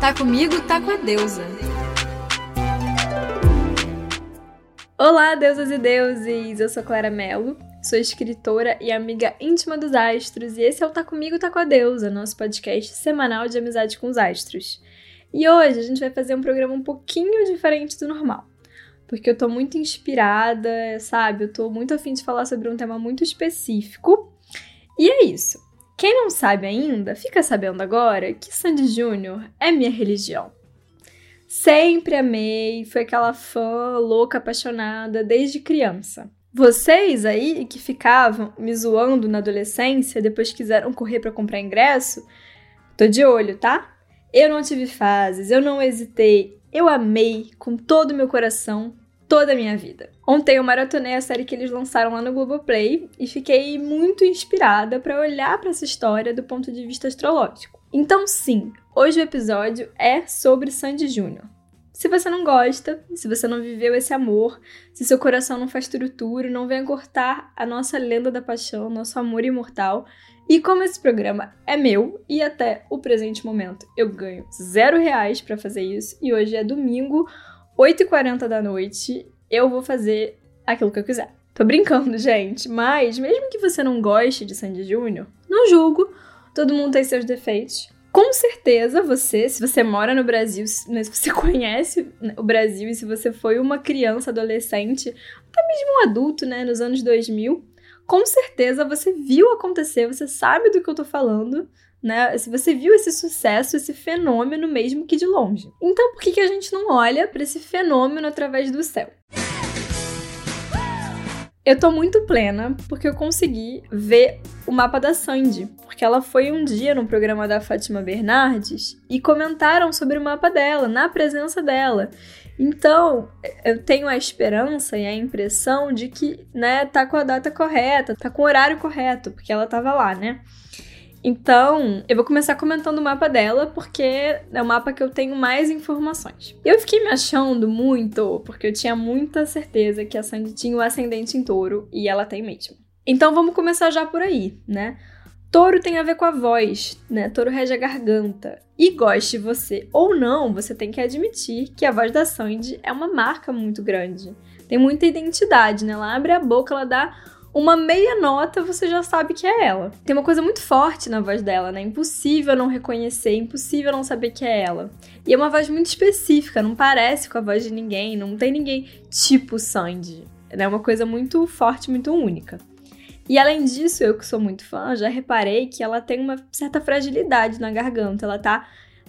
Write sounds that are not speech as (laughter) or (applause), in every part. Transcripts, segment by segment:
Tá comigo, tá com a deusa. Olá, deusas e deuses! Eu sou Clara Mello, sou escritora e amiga íntima dos astros, e esse é o Tá Comigo, Tá com a Deusa, nosso podcast semanal de amizade com os astros. E hoje a gente vai fazer um programa um pouquinho diferente do normal, porque eu tô muito inspirada, sabe? Eu tô muito afim de falar sobre um tema muito específico. E é isso. Quem não sabe ainda, fica sabendo agora que Sandy Júnior é minha religião. Sempre amei, foi aquela fã louca, apaixonada desde criança. Vocês aí que ficavam me zoando na adolescência, depois quiseram correr para comprar ingresso, tô de olho, tá? Eu não tive fases, eu não hesitei, eu amei com todo o meu coração toda a minha vida. Ontem eu maratonei a série que eles lançaram lá no Globoplay e fiquei muito inspirada para olhar para essa história do ponto de vista astrológico. Então, sim, hoje o episódio é sobre Sandy Júnior. Se você não gosta, se você não viveu esse amor, se seu coração não faz turuturo, não venha cortar a nossa lenda da paixão, nosso amor imortal. E como esse programa é meu e até o presente momento eu ganho zero reais para fazer isso, e hoje é domingo, 8h40 da noite, eu vou fazer aquilo que eu quiser. Tô brincando, (laughs) gente, mas mesmo que você não goste de Sandy Júnior, não julgo, todo mundo tem seus defeitos. Com certeza você, se você mora no Brasil, né, se você (laughs) conhece o Brasil e se você foi uma criança, adolescente, até mesmo um adulto, né, nos anos 2000, com certeza você viu acontecer, você sabe do que eu tô falando, né? Se você viu esse sucesso, esse fenômeno mesmo que de longe. Então, por que, que a gente não olha para esse fenômeno através do céu? Eu tô muito plena porque eu consegui ver o mapa da Sandy, porque ela foi um dia no programa da Fátima Bernardes e comentaram sobre o mapa dela, na presença dela. Então, eu tenho a esperança e a impressão de que, né, tá com a data correta, tá com o horário correto, porque ela tava lá, né? Então, eu vou começar comentando o mapa dela, porque é o mapa que eu tenho mais informações. Eu fiquei me achando muito, porque eu tinha muita certeza que a Sandy tinha o ascendente em touro, e ela tem mesmo. Então vamos começar já por aí, né? Touro tem a ver com a voz, né? Touro rege a garganta. E goste você ou não, você tem que admitir que a voz da Sandy é uma marca muito grande. Tem muita identidade, né? Ela abre a boca, ela dá uma meia nota você já sabe que é ela. Tem uma coisa muito forte na voz dela, né? Impossível não reconhecer, impossível não saber que é ela. E é uma voz muito específica, não parece com a voz de ninguém, não tem ninguém tipo Sandy. É uma coisa muito forte, muito única. E além disso, eu que sou muito fã, já reparei que ela tem uma certa fragilidade na garganta. Ela tá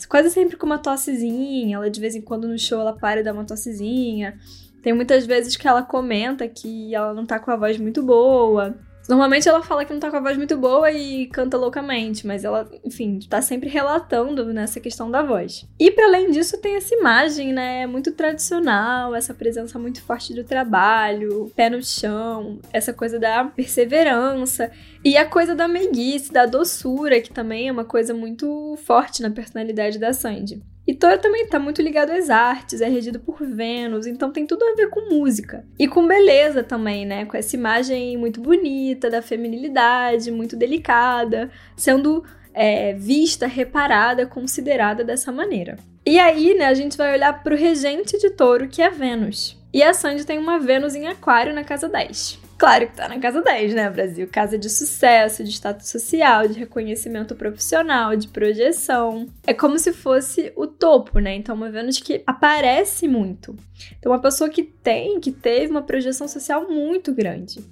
quase sempre com uma tossezinha, ela de vez em quando no show ela para e dá uma tossezinha. Tem muitas vezes que ela comenta que ela não tá com a voz muito boa. Normalmente ela fala que não tá com a voz muito boa e canta loucamente, mas ela, enfim, tá sempre relatando nessa questão da voz. E para além disso, tem essa imagem, né, muito tradicional, essa presença muito forte do trabalho, pé no chão, essa coisa da perseverança e a coisa da meiguice, da doçura, que também é uma coisa muito forte na personalidade da Sandy. E Thor também está muito ligado às artes, é regido por Vênus, então tem tudo a ver com música. E com beleza também, né? Com essa imagem muito bonita da feminilidade, muito delicada, sendo é, vista, reparada, considerada dessa maneira. E aí, né, a gente vai olhar para o regente de touro, que é Vênus. E a Sandy tem uma Vênus em Aquário na casa 10. Claro que tá na casa 10, né, Brasil? Casa de sucesso, de status social, de reconhecimento profissional, de projeção. É como se fosse o topo, né? Então, uma Vênus que aparece muito. Então, uma pessoa que tem, que teve uma projeção social muito grande.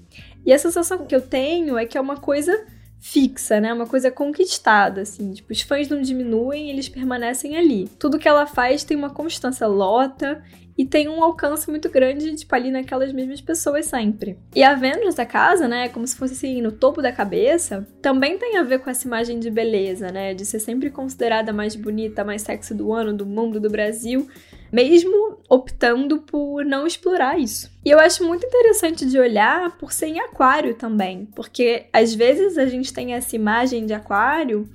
E a sensação que eu tenho é que é uma coisa fixa, né? Uma coisa conquistada, assim. Tipo, os fãs não diminuem, eles permanecem ali. Tudo que ela faz tem uma constância, lota e tem um alcance muito grande, tipo, ali naquelas mesmas pessoas sempre. E a Vênus da casa, né, como se fosse assim, no topo da cabeça, também tem a ver com essa imagem de beleza, né, de ser sempre considerada mais bonita, mais sexy do ano, do mundo, do Brasil, mesmo optando por não explorar isso. E eu acho muito interessante de olhar por ser em aquário também, porque às vezes a gente tem essa imagem de aquário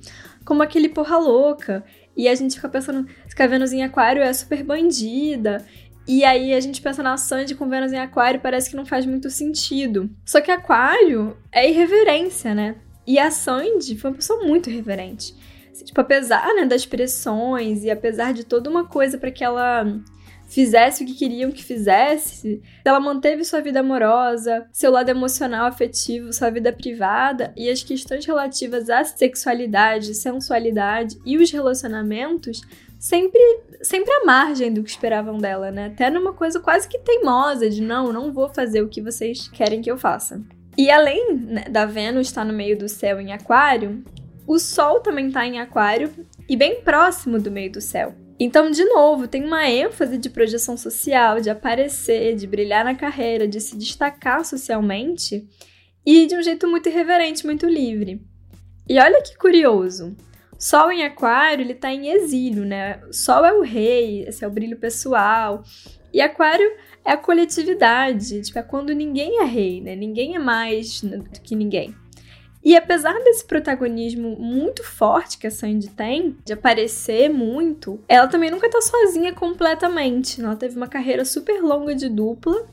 como aquele porra louca, e a gente fica pensando que a Vênus em aquário é super bandida, e aí a gente pensa na Sandy com Vênus em Aquário, parece que não faz muito sentido. Só que Aquário é irreverência, né? E a Sandy foi uma pessoa muito irreverente. Tipo, apesar né, das pressões e apesar de toda uma coisa para que ela fizesse o que queriam que fizesse, ela manteve sua vida amorosa, seu lado emocional, afetivo, sua vida privada e as questões relativas à sexualidade, sensualidade e os relacionamentos sempre, sempre à margem do que esperavam dela, né? Até numa coisa quase que teimosa de não, não vou fazer o que vocês querem que eu faça. E além né, da Vênus estar no meio do céu em Aquário, o Sol também está em Aquário e bem próximo do meio do céu. Então, de novo, tem uma ênfase de projeção social, de aparecer, de brilhar na carreira, de se destacar socialmente e de um jeito muito irreverente, muito livre. E olha que curioso. Sol em Aquário, ele tá em exílio, né? Sol é o rei, esse é o brilho pessoal. E Aquário é a coletividade, tipo, é quando ninguém é rei, né? Ninguém é mais do que ninguém. E apesar desse protagonismo muito forte que a Sandy tem, de aparecer muito, ela também nunca tá sozinha completamente. Ela teve uma carreira super longa de dupla.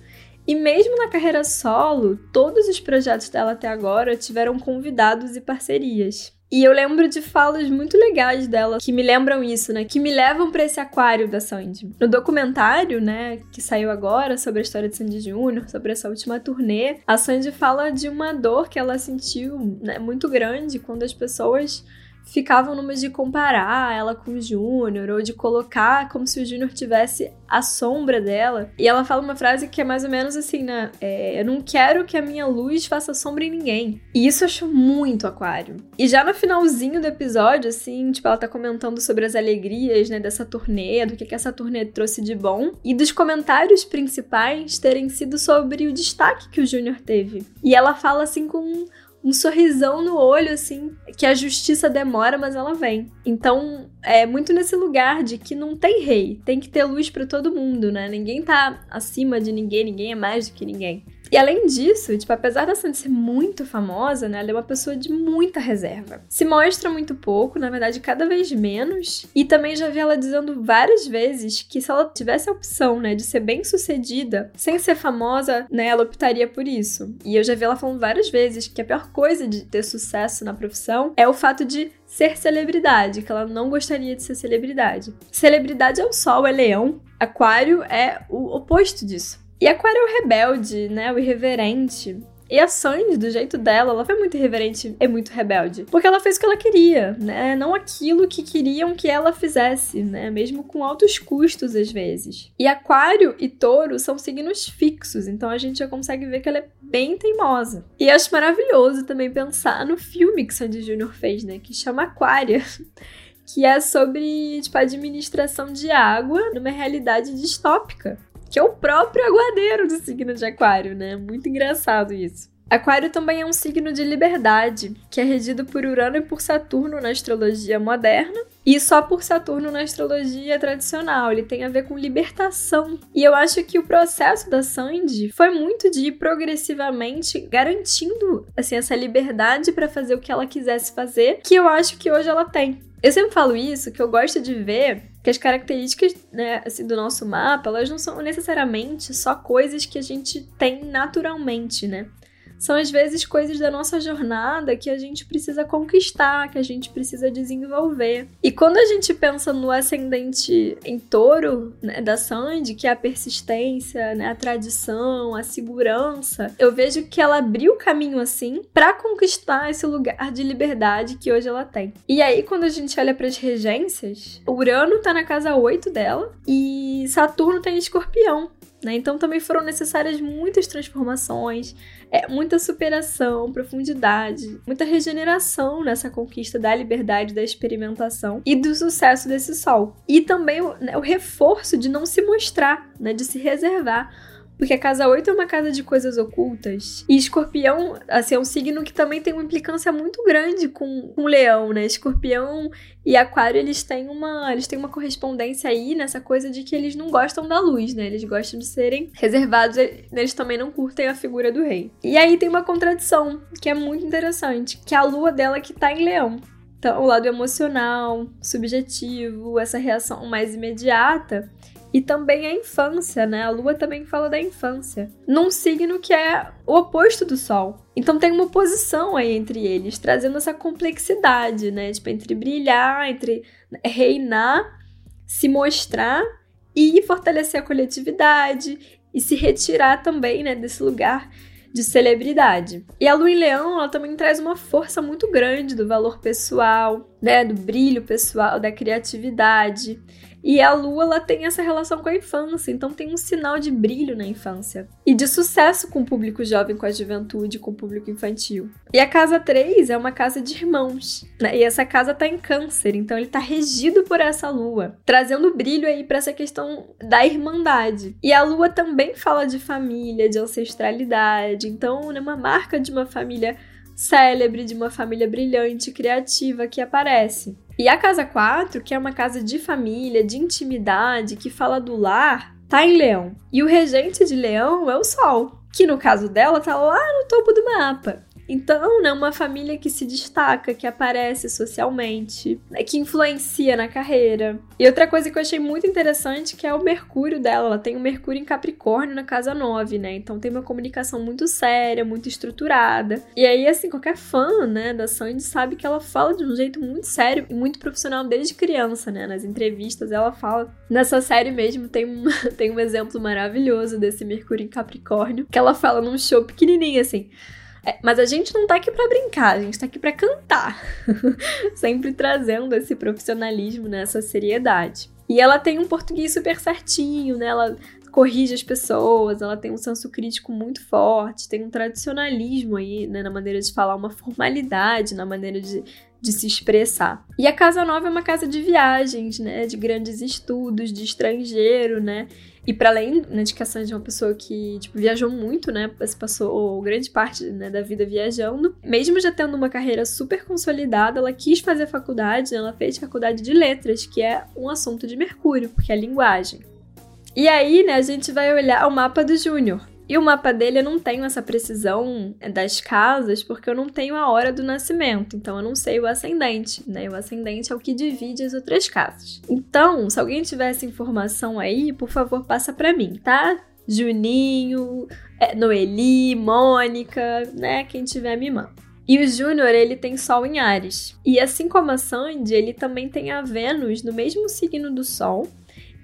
E mesmo na carreira solo, todos os projetos dela até agora tiveram convidados e parcerias. E eu lembro de falas muito legais dela que me lembram isso, né? Que me levam para esse aquário da Sandy. No documentário, né, que saiu agora sobre a história de Sandy Júnior, sobre essa última turnê, a Sandy fala de uma dor que ela sentiu, né, muito grande quando as pessoas ficavam numa de comparar ela com o Júnior, ou de colocar como se o Júnior tivesse a sombra dela. E ela fala uma frase que é mais ou menos assim, né? É, eu não quero que a minha luz faça sombra em ninguém. E isso eu acho muito aquário. E já no finalzinho do episódio, assim, tipo, ela tá comentando sobre as alegrias, né, dessa turnê, do que, que essa turnê trouxe de bom. E dos comentários principais terem sido sobre o destaque que o Júnior teve. E ela fala assim com um sorrisão no olho, assim, que a justiça demora, mas ela vem. Então, é muito nesse lugar de que não tem rei, tem que ter luz para todo mundo, né? Ninguém tá acima de ninguém, ninguém é mais do que ninguém. E além disso, tipo, apesar da Sandy ser muito famosa, né, ela é uma pessoa de muita reserva. Se mostra muito pouco, na verdade, cada vez menos. E também já vi ela dizendo várias vezes que se ela tivesse a opção, né, de ser bem sucedida, sem ser famosa, né, ela optaria por isso. E eu já vi ela falando várias vezes que a pior coisa de ter sucesso na profissão é o fato de ser celebridade, que ela não gostaria de ser celebridade. Celebridade é o sol, é leão. Aquário é o oposto disso. E Aquário é o rebelde, né? O irreverente. E a Sandy, do jeito dela, ela foi muito irreverente e muito rebelde. Porque ela fez o que ela queria, né? Não aquilo que queriam que ela fizesse, né? Mesmo com altos custos às vezes. E Aquário e Touro são signos fixos, então a gente já consegue ver que ela é bem teimosa. E acho maravilhoso também pensar no filme que Sandy Júnior fez, né? Que chama Aquária. (laughs) que é sobre, tipo, administração de água numa realidade distópica que é o próprio aguadeiro do signo de Aquário, né? Muito engraçado isso. Aquário também é um signo de liberdade, que é regido por Urano e por Saturno na astrologia moderna, e só por Saturno na astrologia tradicional. Ele tem a ver com libertação. E eu acho que o processo da Sandy foi muito de ir progressivamente garantindo assim essa liberdade para fazer o que ela quisesse fazer, que eu acho que hoje ela tem. Eu sempre falo isso, que eu gosto de ver que as características né, assim, do nosso mapa, elas não são necessariamente só coisas que a gente tem naturalmente, né? São às vezes coisas da nossa jornada que a gente precisa conquistar, que a gente precisa desenvolver. E quando a gente pensa no ascendente em touro né, da Sandy, que é a persistência, né, a tradição, a segurança, eu vejo que ela abriu o caminho assim para conquistar esse lugar de liberdade que hoje ela tem. E aí, quando a gente olha para as regências, Urano tá na casa 8 dela e Saturno tem escorpião. Né? Então também foram necessárias muitas transformações, é, muita superação, profundidade, muita regeneração nessa conquista da liberdade, da experimentação e do sucesso desse sol. E também o, né, o reforço de não se mostrar, né, de se reservar porque a casa 8 é uma casa de coisas ocultas. E escorpião, assim, é um signo que também tem uma implicância muito grande com, com leão, né? Escorpião e aquário, eles têm uma, eles têm uma correspondência aí nessa coisa de que eles não gostam da luz, né? Eles gostam de serem reservados, eles também não curtem a figura do rei. E aí tem uma contradição, que é muito interessante, que é a lua dela que tá em leão. Então, o lado emocional, subjetivo, essa reação mais imediata, e também a infância, né? A lua também fala da infância. Num signo que é o oposto do sol. Então tem uma oposição aí entre eles, trazendo essa complexidade, né? Tipo, entre brilhar, entre reinar, se mostrar e fortalecer a coletividade e se retirar também, né, desse lugar de celebridade. E a Lua em Leão, ela também traz uma força muito grande do valor pessoal, né, do brilho pessoal, da criatividade. E a lua ela tem essa relação com a infância, então tem um sinal de brilho na infância. E de sucesso com o público jovem, com a juventude, com o público infantil. E a casa 3 é uma casa de irmãos, né? E essa casa tá em câncer, então ele tá regido por essa lua, trazendo brilho aí para essa questão da irmandade. E a lua também fala de família, de ancestralidade, então é uma marca de uma família célebre, de uma família brilhante, criativa que aparece. E a casa 4, que é uma casa de família, de intimidade, que fala do lar, tá em Leão. E o regente de Leão é o Sol, que no caso dela tá lá no topo do mapa. Então, né, uma família que se destaca, que aparece socialmente, né, que influencia na carreira. E outra coisa que eu achei muito interessante que é o Mercúrio dela. Ela tem o Mercúrio em Capricórnio na casa 9, né? Então tem uma comunicação muito séria, muito estruturada. E aí, assim, qualquer fã, né, da Sandy sabe que ela fala de um jeito muito sério e muito profissional desde criança, né? Nas entrevistas ela fala. Nessa série mesmo tem um, (laughs) tem um exemplo maravilhoso desse Mercúrio em Capricórnio, que ela fala num show pequenininho assim. É, mas a gente não tá aqui para brincar, a gente tá aqui para cantar. (laughs) Sempre trazendo esse profissionalismo né, seriedade. E ela tem um português super certinho, né? Ela corrige as pessoas, ela tem um senso crítico muito forte, tem um tradicionalismo aí, né, na maneira de falar, uma formalidade na maneira de, de se expressar. E a Casa Nova é uma casa de viagens, né, de grandes estudos, de estrangeiro, né, e para além né, de questão de uma pessoa que tipo, viajou muito, né? Passou grande parte né, da vida viajando. Mesmo já tendo uma carreira super consolidada, ela quis fazer faculdade, ela fez faculdade de letras, que é um assunto de Mercúrio, porque é linguagem. E aí, né, a gente vai olhar o mapa do Júnior. E o mapa dele eu não tenho essa precisão das casas, porque eu não tenho a hora do nascimento, então eu não sei o ascendente, né? O ascendente é o que divide as outras casas. Então, se alguém tiver essa informação aí, por favor, passa para mim, tá? Juninho, é, Noeli, Mônica, né? Quem tiver me manda. E o Júnior, ele tem Sol em Ares. E assim como a Sandy, ele também tem a Vênus no mesmo signo do Sol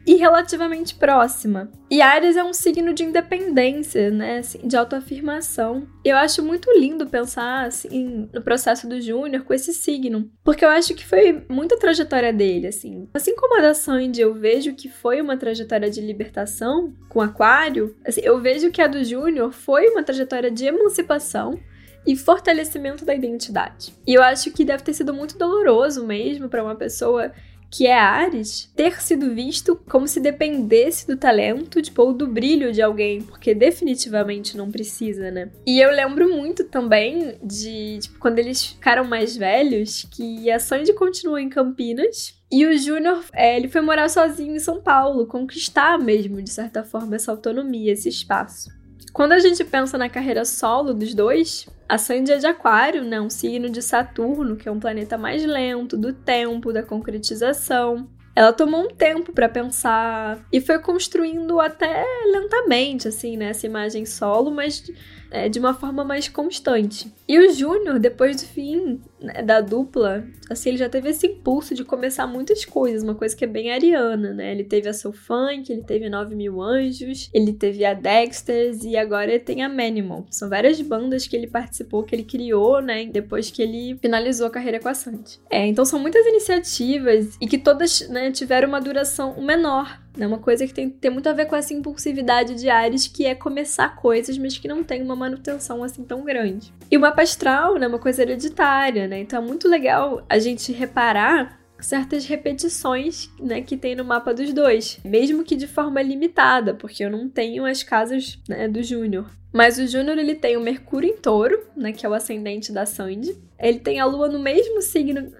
e relativamente próxima. E Ares é um signo de independência, né, assim, de autoafirmação. Eu acho muito lindo pensar assim no processo do Júnior com esse signo, porque eu acho que foi muita trajetória dele, assim. Assim como a da Sandy, eu vejo que foi uma trajetória de libertação com Aquário, assim, eu vejo que a do Júnior foi uma trajetória de emancipação e fortalecimento da identidade. E eu acho que deve ter sido muito doloroso mesmo para uma pessoa que é Ares, ter sido visto como se dependesse do talento, tipo, ou do brilho de alguém, porque definitivamente não precisa, né? E eu lembro muito também de, tipo, quando eles ficaram mais velhos, que a Sandy continua em Campinas, e o Júnior, é, ele foi morar sozinho em São Paulo, conquistar mesmo, de certa forma, essa autonomia, esse espaço. Quando a gente pensa na carreira solo dos dois, a Sandy é de Aquário, né? Um signo de Saturno, que é um planeta mais lento, do tempo, da concretização. Ela tomou um tempo para pensar e foi construindo até lentamente, assim, né? Essa imagem solo, mas é, de uma forma mais constante. E o Júnior, depois do fim da dupla, assim, ele já teve esse impulso de começar muitas coisas, uma coisa que é bem ariana, né? Ele teve a Soul Funk, ele teve 9 Mil Anjos, ele teve a Dexters e agora ele tem a Manimal. São várias bandas que ele participou, que ele criou, né? Depois que ele finalizou a carreira com a Sandy. É, então são muitas iniciativas e que todas né, tiveram uma duração menor é uma coisa que tem, tem muito a ver com essa impulsividade de Ares, que é começar coisas, mas que não tem uma manutenção assim tão grande. E o mapa astral, né, é uma coisa hereditária, né? Então é muito legal a gente reparar certas repetições, né, que tem no mapa dos dois, mesmo que de forma limitada, porque eu não tenho as casas, né, do Júnior. Mas o Júnior ele tem o Mercúrio em Touro, né, que é o ascendente da Sandy. Ele tem a Lua no mesmo signo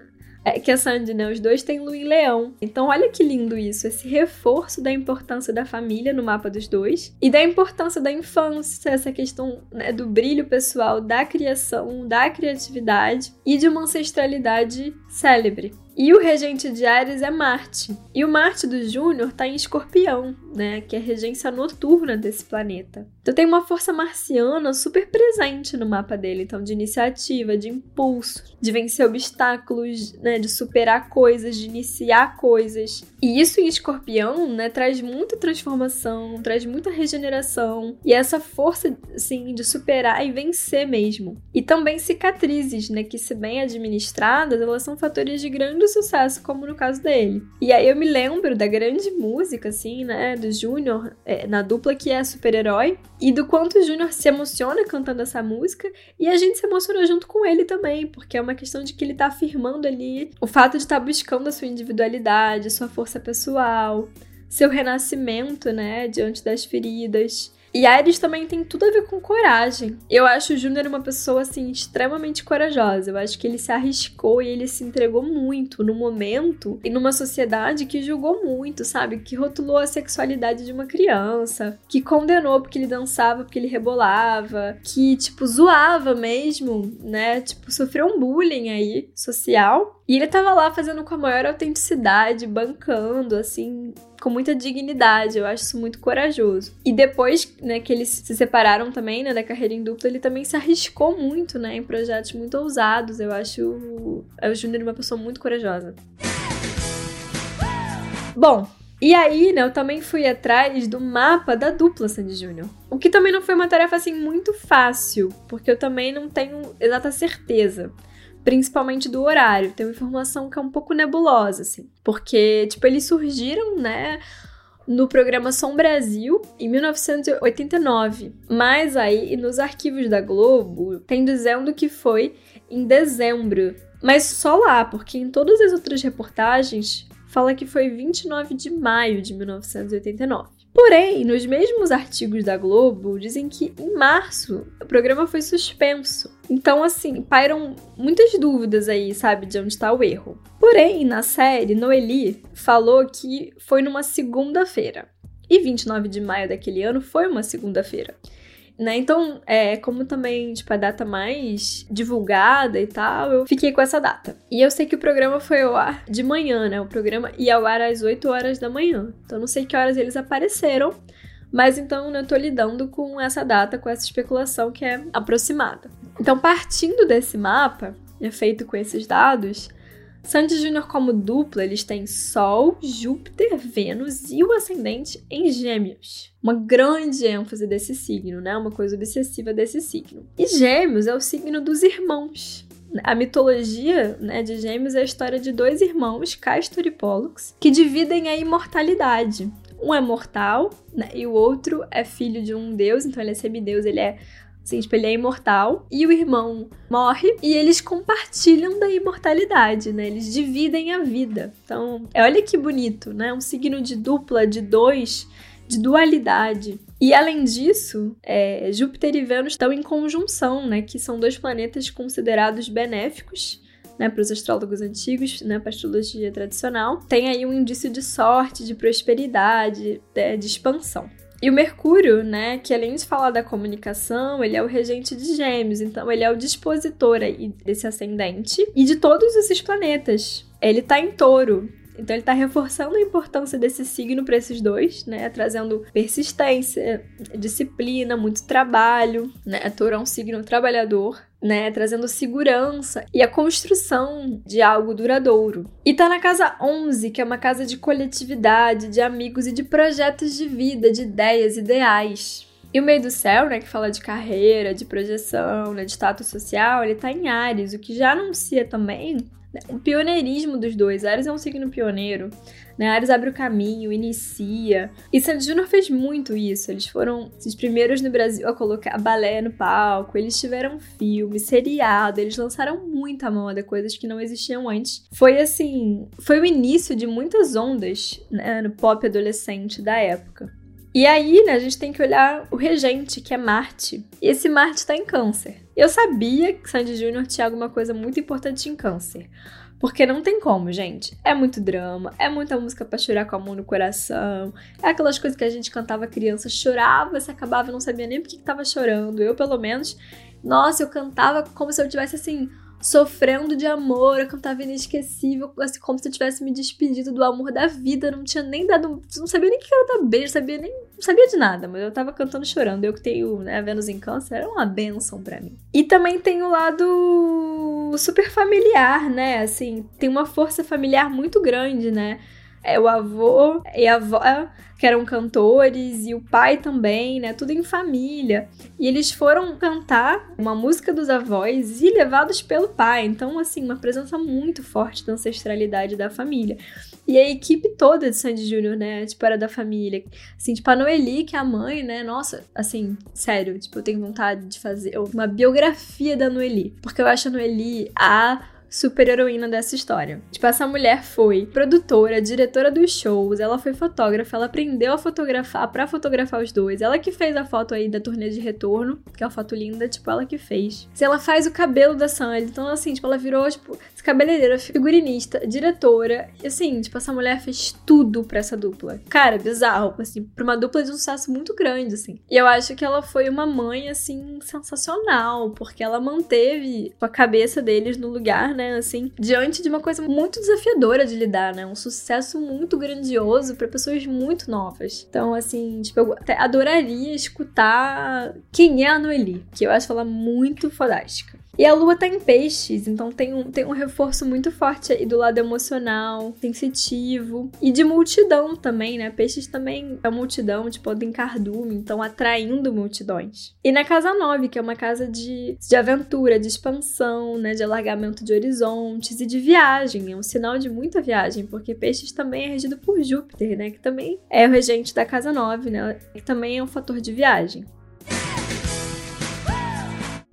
é, que a Sandy, né? Os dois têm lua em leão. Então, olha que lindo isso, esse reforço da importância da família no mapa dos dois e da importância da infância, essa questão né, do brilho pessoal, da criação, da criatividade e de uma ancestralidade célebre. E o regente de Ares é Marte. E o Marte do Júnior tá em Escorpião, né? Que é a regência noturna desse planeta. Então tem uma força marciana super presente no mapa dele, então de iniciativa, de impulso, de vencer obstáculos, né, de superar coisas, de iniciar coisas. E isso em Escorpião, né, traz muita transformação, traz muita regeneração e essa força, assim, de superar e vencer mesmo. E também cicatrizes, né, que se bem administradas, elas são fatores de grande sucesso, como no caso dele. E aí eu me lembro da grande música, assim, né, do Júnior, é, na dupla que é super-herói, e do quanto o Júnior se emociona cantando essa música e a gente se emociona junto com ele também, porque é uma questão de que ele tá afirmando ali o fato de estar tá buscando a sua individualidade, sua força pessoal, seu renascimento, né, diante das feridas. E Ares também tem tudo a ver com coragem. Eu acho o Júnior uma pessoa, assim, extremamente corajosa. Eu acho que ele se arriscou e ele se entregou muito no momento e numa sociedade que julgou muito, sabe? Que rotulou a sexualidade de uma criança, que condenou porque ele dançava, porque ele rebolava, que, tipo, zoava mesmo, né? Tipo, sofreu um bullying aí social. E ele tava lá fazendo com a maior autenticidade, bancando, assim, com muita dignidade. Eu acho isso muito corajoso. E depois, né, que eles se separaram também, né, da carreira em dupla, ele também se arriscou muito, né, em projetos muito ousados. Eu acho o Júnior uma pessoa muito corajosa. Bom, e aí, né, eu também fui atrás do mapa da dupla Sandy Júnior. O que também não foi uma tarefa assim muito fácil, porque eu também não tenho exata certeza principalmente do horário. Tem uma informação que é um pouco nebulosa, assim. Porque, tipo, eles surgiram, né? no programa Som Brasil em 1989. Mas aí, nos arquivos da Globo, tem dizendo que foi em dezembro. Mas só lá, porque em todas as outras reportagens fala que foi 29 de maio de 1989. Porém, nos mesmos artigos da Globo, dizem que em março o programa foi suspenso. Então, assim, pairam muitas dúvidas aí, sabe, de onde está o erro. Porém, na série, Noeli falou que foi numa segunda-feira. E 29 de maio daquele ano foi uma segunda-feira. Né? Então, é, como também, tipo, a data mais divulgada e tal, eu fiquei com essa data. E eu sei que o programa foi ao ar de manhã, né? O programa ia ao ar às 8 horas da manhã. Então, não sei que horas eles apareceram, mas então né, eu tô lidando com essa data, com essa especulação que é aproximada. Então, partindo desse mapa, é feito com esses dados, Sandy Júnior como dupla, eles têm Sol, Júpiter, Vênus e o ascendente em Gêmeos. Uma grande ênfase desse signo, né? Uma coisa obsessiva desse signo. E Gêmeos é o signo dos irmãos. A mitologia né, de Gêmeos é a história de dois irmãos, Castor e Pollux, que dividem a imortalidade. Um é mortal, né, e o outro é filho de um deus, então ele é semideus, ele é Assim, tipo, ele é imortal e o irmão morre e eles compartilham da imortalidade, né? Eles dividem a vida. Então, olha que bonito, né? Um signo de dupla, de dois, de dualidade. E além disso, é, Júpiter e Vênus estão em conjunção, né? Que são dois planetas considerados benéficos. Né, para os astrólogos antigos, né, para a astrologia tradicional, tem aí um indício de sorte, de prosperidade, de, é, de expansão. E o Mercúrio, né, que além de falar da comunicação, ele é o regente de Gêmeos, então ele é o dispositor desse ascendente e de todos esses planetas. Ele tá em Touro, então ele está reforçando a importância desse signo para esses dois, né? Trazendo persistência, disciplina, muito trabalho, né? Touro é um signo trabalhador, né? Trazendo segurança e a construção de algo duradouro. E tá na casa 11, que é uma casa de coletividade, de amigos e de projetos de vida, de ideias, ideais. E o meio do céu, né, que fala de carreira, de projeção, né, de status social, ele tá em Ares, o que já anuncia também o pioneirismo dos dois. Ares é um signo pioneiro, né? Ares abre o caminho, inicia. E Sandy Júnior fez muito isso. Eles foram os primeiros no Brasil a colocar balé no palco. Eles tiveram filme, seriado. Eles lançaram muita moda, coisas que não existiam antes. Foi assim, foi o início de muitas ondas né, no pop adolescente da época. E aí, né, a gente tem que olhar o regente, que é Marte. E esse Marte está em Câncer. Eu sabia que Sandy Júnior tinha alguma coisa muito importante em Câncer. Porque não tem como, gente. É muito drama, é muita música para chorar com a mão no coração. É aquelas coisas que a gente cantava criança, chorava, se acabava, não sabia nem por que, que tava chorando. Eu, pelo menos, nossa, eu cantava como se eu tivesse assim sofrendo de amor, eu cantava inesquecível, assim, como se eu tivesse me despedido do amor da vida, não tinha nem dado, não sabia nem que era dar beijo, sabia nem, não sabia de nada, mas eu tava cantando chorando. Eu que tenho, né, Vênus em Câncer, era uma benção para mim. E também tem o lado super familiar, né? Assim, tem uma força familiar muito grande, né? É o avô e a avó que eram cantores, e o pai também, né? Tudo em família. E eles foram cantar uma música dos avós e levados pelo pai. Então, assim, uma presença muito forte da ancestralidade da família. E a equipe toda de Sandy Júnior, né? Tipo, era da família. Assim, tipo, a Noeli, que é a mãe, né? Nossa, assim, sério, tipo, eu tenho vontade de fazer uma biografia da Noeli. Porque eu acho a Noeli a super heroína dessa história. Tipo, essa mulher foi produtora, diretora dos shows, ela foi fotógrafa, ela aprendeu a fotografar para fotografar os dois. Ela que fez a foto aí da turnê de retorno, que é uma foto linda, tipo, ela que fez. Se ela faz o cabelo da Sandy, então assim, tipo, ela virou, tipo, cabeleireira, figurinista, diretora. E assim, tipo, essa mulher fez tudo pra essa dupla. Cara, bizarro, assim, pra uma dupla de um sucesso muito grande, assim. E eu acho que ela foi uma mãe, assim, sensacional, porque ela manteve a cabeça deles no lugar, né, assim, diante de uma coisa muito desafiadora de lidar, né? Um sucesso muito grandioso para pessoas muito novas. Então, assim, tipo, eu até adoraria escutar quem é a Noeli, que eu acho ela muito fodástica. E a lua tá em peixes, então tem um, tem um reforço muito forte aí do lado emocional, sensitivo e de multidão também, né? Peixes também é multidão, tipo, em cardume, então atraindo multidões. E na casa 9, que é uma casa de, de aventura, de expansão, né? De alargamento de horizontes e de viagem. É um sinal de muita viagem, porque peixes também é regido por Júpiter, né? Que também é o regente da casa 9, né? Que também é um fator de viagem.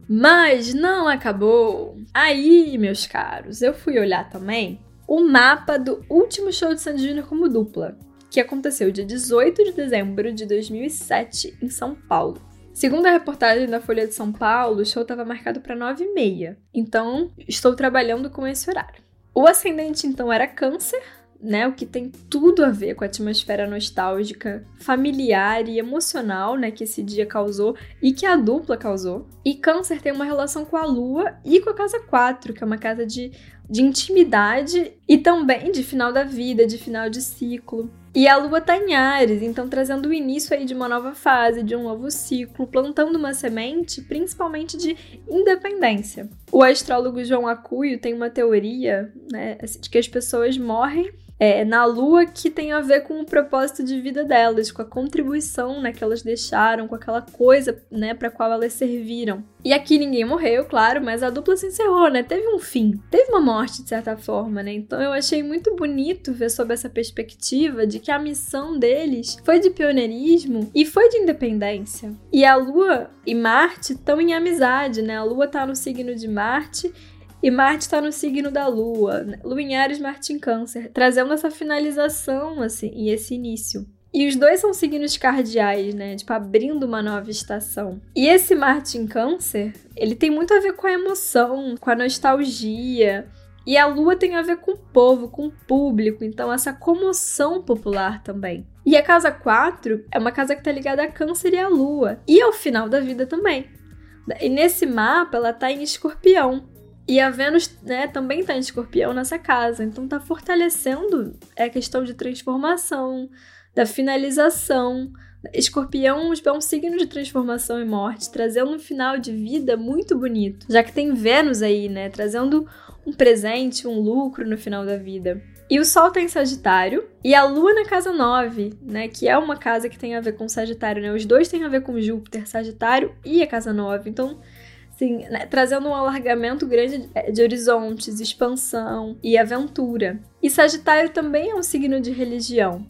Mas não acabou. Aí, meus caros, eu fui olhar também o mapa do último show de Sandy Júnior como dupla, que aconteceu dia 18 de dezembro de 2007 em São Paulo. Segundo a reportagem da Folha de São Paulo, o show estava marcado para 9h30. Então, estou trabalhando com esse horário. O ascendente, então, era Câncer, né? O que tem tudo a ver com a atmosfera nostálgica, familiar e emocional, né? Que esse dia causou e que a dupla causou. E Câncer tem uma relação com a Lua e com a casa 4, que é uma casa de, de intimidade e também de final da vida, de final de ciclo. E a lua tá em Ares, então trazendo o início aí de uma nova fase, de um novo ciclo, plantando uma semente, principalmente de independência. O astrólogo João Acuio tem uma teoria, né, de que as pessoas morrem é, na Lua que tem a ver com o propósito de vida delas, com a contribuição né, que elas deixaram, com aquela coisa né, para qual elas serviram. E aqui ninguém morreu, claro, mas a dupla se encerrou, né? Teve um fim, teve uma morte de certa forma, né? Então eu achei muito bonito ver sob essa perspectiva de que a missão deles foi de pioneirismo e foi de independência. E a Lua e Marte estão em amizade, né? A Lua tá no signo de Marte e Marte está no signo da Lua, né? Lua em Ares, Marte em Câncer, trazendo essa finalização, assim, e esse início. E os dois são signos cardeais, né? Tipo, abrindo uma nova estação. E esse Marte em Câncer, ele tem muito a ver com a emoção, com a nostalgia. E a lua tem a ver com o povo, com o público, então essa comoção popular também. E a casa 4 é uma casa que está ligada a Câncer e a lua, e ao final da vida também. E nesse mapa ela está em Escorpião, e a Vênus, né, também está em escorpião nessa casa, então está fortalecendo a questão de transformação, da finalização. Escorpião é um signo de transformação e morte, trazendo um final de vida muito bonito, já que tem Vênus aí, né, trazendo um presente, um lucro no final da vida. E o Sol tá em Sagitário e a Lua na casa 9, né? Que é uma casa que tem a ver com Sagitário, né? Os dois têm a ver com Júpiter, Sagitário e a casa 9. Então, Sim, né, trazendo um alargamento grande de horizontes, expansão e aventura. E Sagitário também é um signo de religião.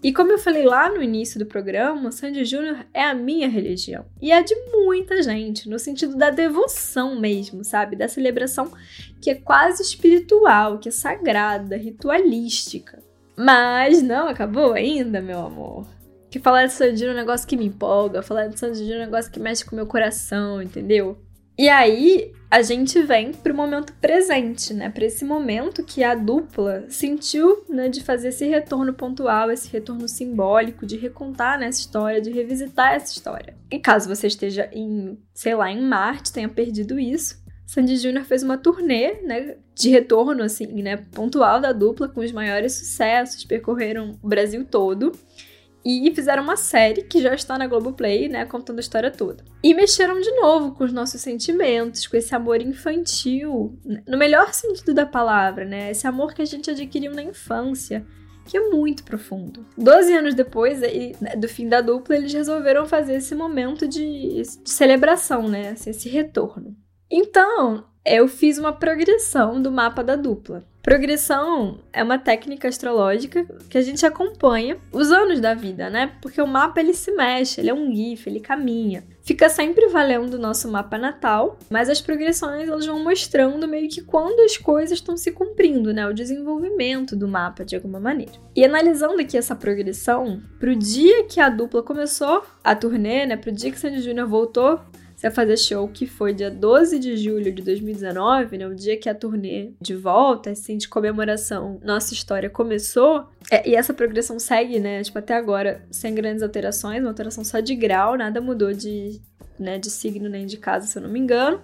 E como eu falei lá no início do programa, Sandy Júnior é a minha religião. E é de muita gente, no sentido da devoção mesmo, sabe? Da celebração que é quase espiritual, que é sagrada, ritualística. Mas não acabou ainda, meu amor. Que falar de Sandy é um negócio que me empolga, falar de Sandy é um negócio que mexe com o meu coração, entendeu? E aí a gente vem pro momento presente, né? Para esse momento que a dupla sentiu, né, de fazer esse retorno pontual, esse retorno simbólico, de recontar nessa história, de revisitar essa história. E caso você esteja em, sei lá, em Marte, tenha perdido isso, Sandy Júnior fez uma turnê, né, de retorno, assim, né, pontual da dupla, com os maiores sucessos, percorreram o Brasil todo. E fizeram uma série que já está na Globoplay, né, contando a história toda. E mexeram de novo com os nossos sentimentos, com esse amor infantil, no melhor sentido da palavra, né? Esse amor que a gente adquiriu na infância, que é muito profundo. Doze anos depois né, do fim da dupla, eles resolveram fazer esse momento de, de celebração, né? Esse retorno. Então, eu fiz uma progressão do mapa da dupla. Progressão é uma técnica astrológica que a gente acompanha os anos da vida, né? Porque o mapa ele se mexe, ele é um GIF, ele caminha. Fica sempre valendo o nosso mapa natal, mas as progressões elas vão mostrando meio que quando as coisas estão se cumprindo, né? O desenvolvimento do mapa de alguma maneira. E analisando aqui essa progressão, pro dia que a dupla começou a turnê, né? Pro dia que Sandy Júnior voltou vai fazer show que foi dia 12 de julho de 2019, né? O dia que a turnê de volta, assim, de comemoração, nossa história começou. É, e essa progressão segue, né? Tipo, até agora, sem grandes alterações, uma alteração só de grau, nada mudou de, né, de signo nem de casa, se eu não me engano.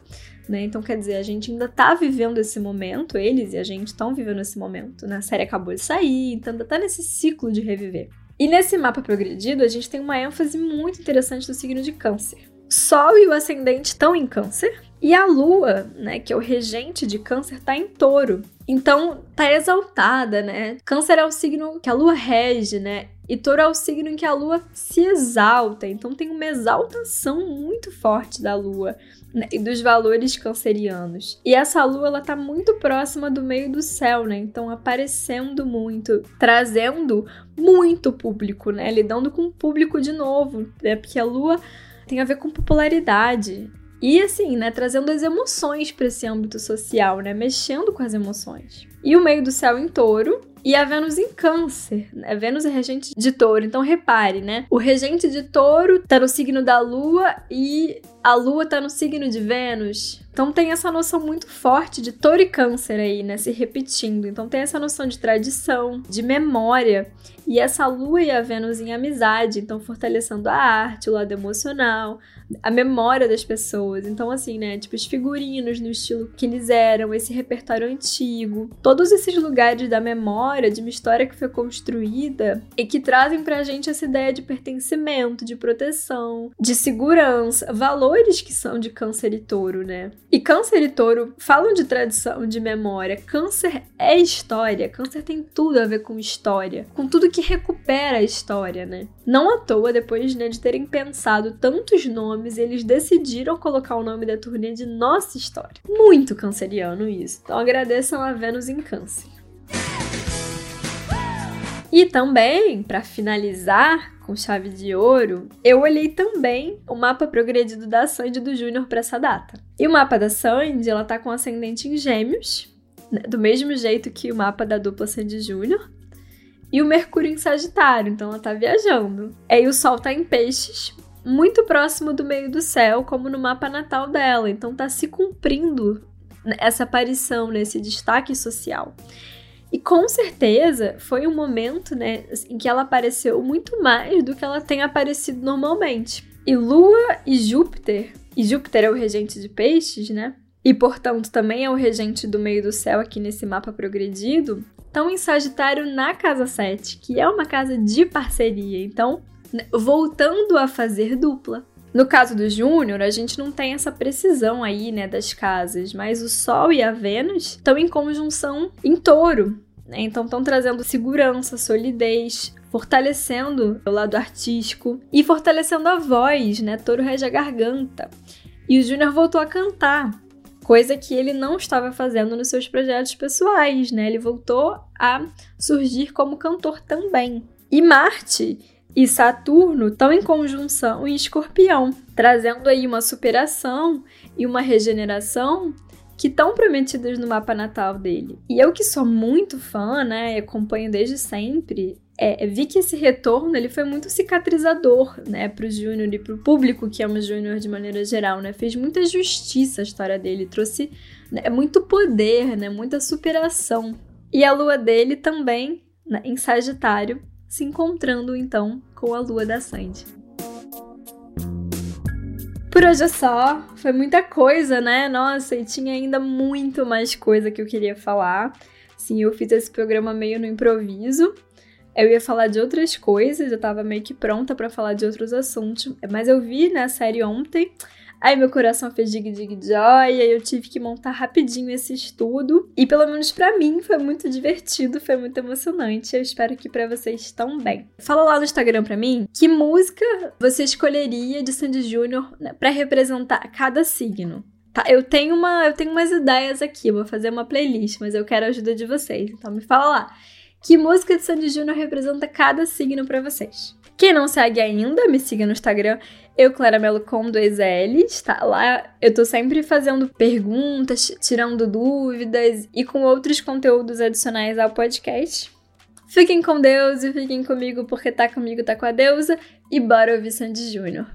Né? Então, quer dizer, a gente ainda tá vivendo esse momento, eles e a gente estão vivendo esse momento. Né? A série acabou de sair, então ainda tá nesse ciclo de reviver. E nesse mapa progredido, a gente tem uma ênfase muito interessante do signo de Câncer. Sol e o ascendente estão em Câncer. E a Lua, né, que é o regente de Câncer, está em Touro. Então, tá exaltada, né? Câncer é o signo que a Lua rege, né? E Touro é o signo em que a Lua se exalta. Então, tem uma exaltação muito forte da Lua né? e dos valores cancerianos. E essa Lua, ela tá muito próxima do meio do céu, né? Então, aparecendo muito, trazendo muito público, né? Lidando com o público de novo, né? Porque a Lua tem a ver com popularidade. E assim, né, trazendo as emoções para esse âmbito social, né, mexendo com as emoções. E o meio do céu em touro e a Vênus em câncer. Né? Vênus é regente de touro, então repare, né? O regente de touro tá no signo da lua e a lua tá no signo de Vênus. Então tem essa noção muito forte de touro e câncer aí, né? Se repetindo. Então tem essa noção de tradição, de memória. E essa lua e a Vênus em amizade, então fortalecendo a arte, o lado emocional, a memória das pessoas. Então, assim, né? Tipo, os figurinos no estilo que eles eram, esse repertório antigo, todos esses lugares da memória, de uma história que foi construída e que trazem pra gente essa ideia de pertencimento, de proteção, de segurança, valores que são de câncer e touro, né? E câncer e touro falam de tradição, de memória. Câncer é história. Câncer tem tudo a ver com história, com tudo que recupera a história, né? Não à toa, depois né, de terem pensado tantos nomes, eles decidiram colocar o nome da turnê de Nossa História. Muito canceriano isso. Então agradeçam a Vênus em Câncer. E também, para finalizar com chave de ouro, eu olhei também o mapa progredido da Sandy do Júnior para essa data. E o mapa da Sandy, ela tá com ascendente em Gêmeos, né, do mesmo jeito que o mapa da dupla Sandy Júnior, e o Mercúrio em Sagitário, então ela tá viajando. É, e o Sol tá em Peixes, muito próximo do meio do céu, como no mapa natal dela, então tá se cumprindo essa aparição, nesse destaque social. E com certeza foi um momento, né, em que ela apareceu muito mais do que ela tem aparecido normalmente. E Lua e Júpiter, e Júpiter é o regente de peixes, né? E portanto também é o regente do meio do céu aqui nesse mapa progredido, estão em Sagitário na casa 7, que é uma casa de parceria. Então, né, voltando a fazer dupla. No caso do Júnior, a gente não tem essa precisão aí, né, das casas, mas o Sol e a Vênus estão em conjunção em touro. Né? Então estão trazendo segurança, solidez, fortalecendo o lado artístico e fortalecendo a voz, né? Touro rege a garganta. E o Júnior voltou a cantar coisa que ele não estava fazendo nos seus projetos pessoais, né? Ele voltou a surgir como cantor também. E Marte e Saturno estão em conjunção em Escorpião, trazendo aí uma superação e uma regeneração que estão prometidas no mapa natal dele. E eu que sou muito fã, né, acompanho desde sempre, é, vi que esse retorno ele foi muito cicatrizador, né, pro Júnior e pro público que ama o Júnior de maneira geral, né? Fez muita justiça a história dele, trouxe né, muito poder, né, muita superação. E a lua dele também, né, em Sagitário, se encontrando então com a lua da Sandy. Por hoje é só. Foi muita coisa, né? Nossa, e tinha ainda muito mais coisa que eu queria falar. Sim, eu fiz esse programa meio no improviso. Eu ia falar de outras coisas, eu tava meio que pronta para falar de outros assuntos, mas eu vi na né, série ontem Aí meu coração fez dig dig joy, aí eu tive que montar rapidinho esse estudo. E pelo menos para mim foi muito divertido, foi muito emocionante. Eu espero que para vocês também. Fala lá no Instagram para mim que música você escolheria de Sandy Júnior né, para representar cada signo. Tá, eu tenho uma, eu tenho umas ideias aqui, vou fazer uma playlist, mas eu quero a ajuda de vocês. Então me fala lá. Que música de Sandy Júnior representa cada signo para vocês? Quem não segue ainda, me siga no Instagram, eu, Clara Melo, com dois L's, tá? Lá eu tô sempre fazendo perguntas, tirando dúvidas e com outros conteúdos adicionais ao podcast. Fiquem com Deus e fiquem comigo, porque tá comigo, tá com a deusa. E bora ouvir Sandy Júnior.